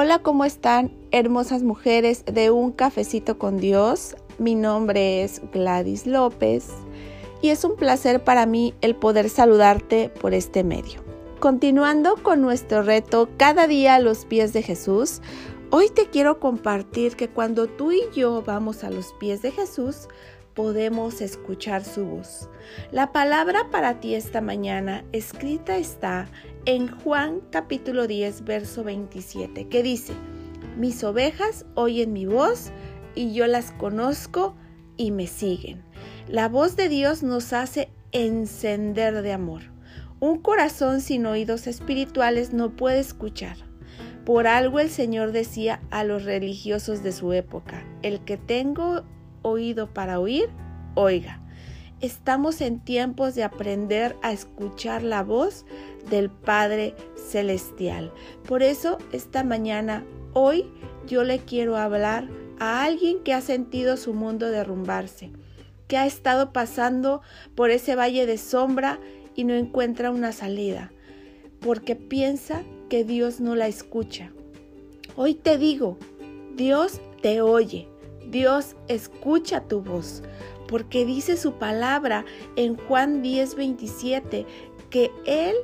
Hola, ¿cómo están hermosas mujeres de un cafecito con Dios? Mi nombre es Gladys López y es un placer para mí el poder saludarte por este medio. Continuando con nuestro reto Cada día a los pies de Jesús, hoy te quiero compartir que cuando tú y yo vamos a los pies de Jesús, podemos escuchar su voz. La palabra para ti esta mañana escrita está en Juan capítulo 10, verso 27, que dice, mis ovejas oyen mi voz y yo las conozco y me siguen. La voz de Dios nos hace encender de amor. Un corazón sin oídos espirituales no puede escuchar. Por algo el Señor decía a los religiosos de su época, el que tengo oído para oír, oiga. Estamos en tiempos de aprender a escuchar la voz del Padre Celestial. Por eso esta mañana, hoy, yo le quiero hablar a alguien que ha sentido su mundo derrumbarse, que ha estado pasando por ese valle de sombra y no encuentra una salida, porque piensa que Dios no la escucha. Hoy te digo, Dios te oye. Dios escucha tu voz, porque dice su palabra en Juan 10:27 que Él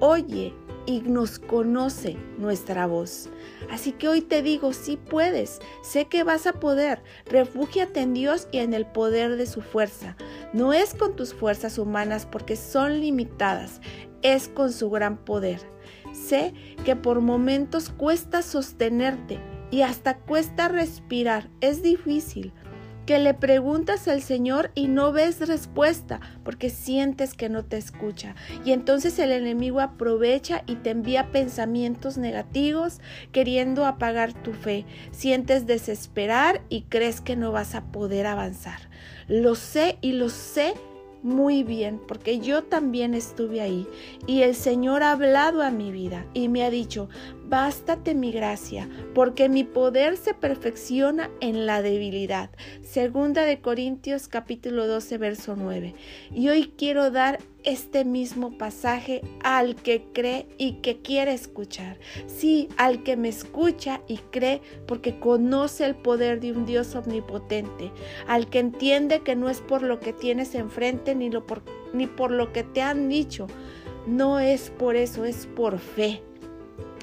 oye y nos conoce nuestra voz. Así que hoy te digo, sí puedes, sé que vas a poder, refúgiate en Dios y en el poder de su fuerza. No es con tus fuerzas humanas porque son limitadas, es con su gran poder. Sé que por momentos cuesta sostenerte y hasta cuesta respirar, es difícil. Que le preguntas al Señor y no ves respuesta porque sientes que no te escucha. Y entonces el enemigo aprovecha y te envía pensamientos negativos queriendo apagar tu fe. Sientes desesperar y crees que no vas a poder avanzar. Lo sé y lo sé muy bien, porque yo también estuve ahí y el Señor ha hablado a mi vida y me ha dicho, bástate mi gracia, porque mi poder se perfecciona en la debilidad. Segunda de Corintios capítulo 12 verso 9. Y hoy quiero dar este mismo pasaje al que cree y que quiere escuchar. Sí, al que me escucha y cree porque conoce el poder de un Dios omnipotente, al que entiende que no es por lo que tienes enfrente ni, ni por lo que te han dicho. No es por eso, es por fe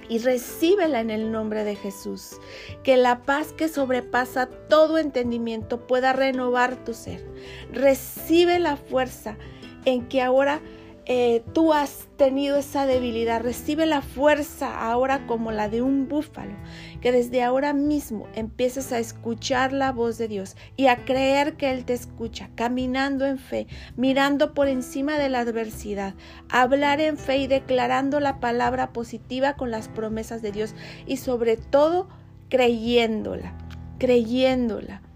y recíbela en el nombre de Jesús. Que la paz que sobrepasa todo entendimiento pueda renovar tu ser. Recibe la fuerza en que ahora eh, tú has tenido esa debilidad. Recibe la fuerza ahora como la de un búfalo. Que desde ahora mismo empieces a escuchar la voz de Dios y a creer que Él te escucha, caminando en fe, mirando por encima de la adversidad, hablar en fe y declarando la palabra positiva con las promesas de Dios y sobre todo creyéndola, creyéndola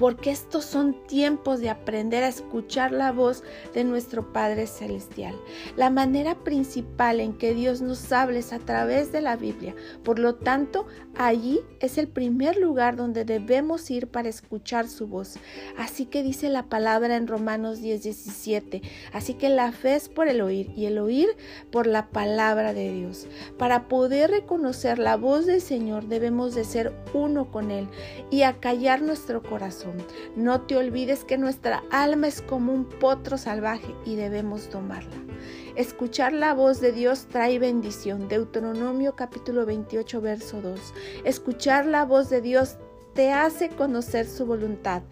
porque estos son tiempos de aprender a escuchar la voz de nuestro Padre Celestial. La manera principal en que Dios nos habla es a través de la Biblia. Por lo tanto, allí es el primer lugar donde debemos ir para escuchar su voz. Así que dice la palabra en Romanos 10, 17. Así que la fe es por el oír y el oír por la palabra de Dios. Para poder reconocer la voz del Señor debemos de ser uno con Él y acallar nuestro corazón. No te olvides que nuestra alma es como un potro salvaje y debemos tomarla. Escuchar la voz de Dios trae bendición. Deuteronomio capítulo 28 verso 2. Escuchar la voz de Dios te hace conocer su voluntad.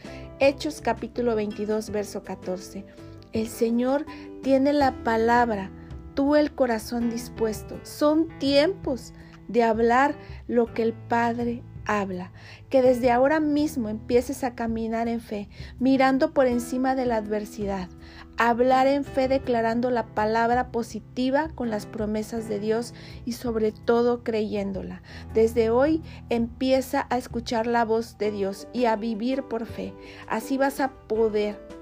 Hechos capítulo 22 verso 14. El Señor tiene la palabra, tú el corazón dispuesto. Son tiempos de hablar lo que el Padre habla, que desde ahora mismo empieces a caminar en fe, mirando por encima de la adversidad, hablar en fe declarando la palabra positiva con las promesas de Dios y sobre todo creyéndola. Desde hoy empieza a escuchar la voz de Dios y a vivir por fe. Así vas a poder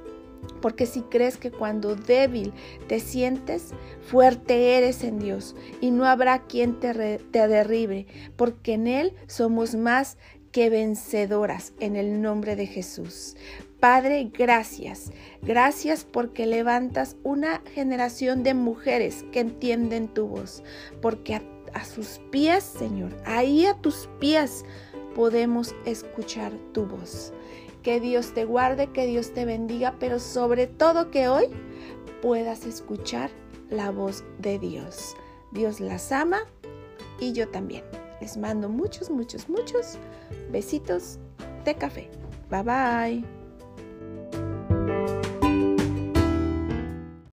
porque si crees que cuando débil te sientes, fuerte eres en Dios y no habrá quien te, derribe, porque en Él somos más que vencedoras en el nombre de Jesús. Padre, gracias. Gracias porque levantas una generación de mujeres que entienden tu voz, porque a sus pies, Señor. Ahí a tus pies podemos escuchar tu voz. Que Dios te guarde, que Dios te bendiga, pero sobre todo que hoy puedas escuchar la voz de Dios. Dios las ama y yo también. Les mando muchos, muchos, muchos besitos de café. Bye bye.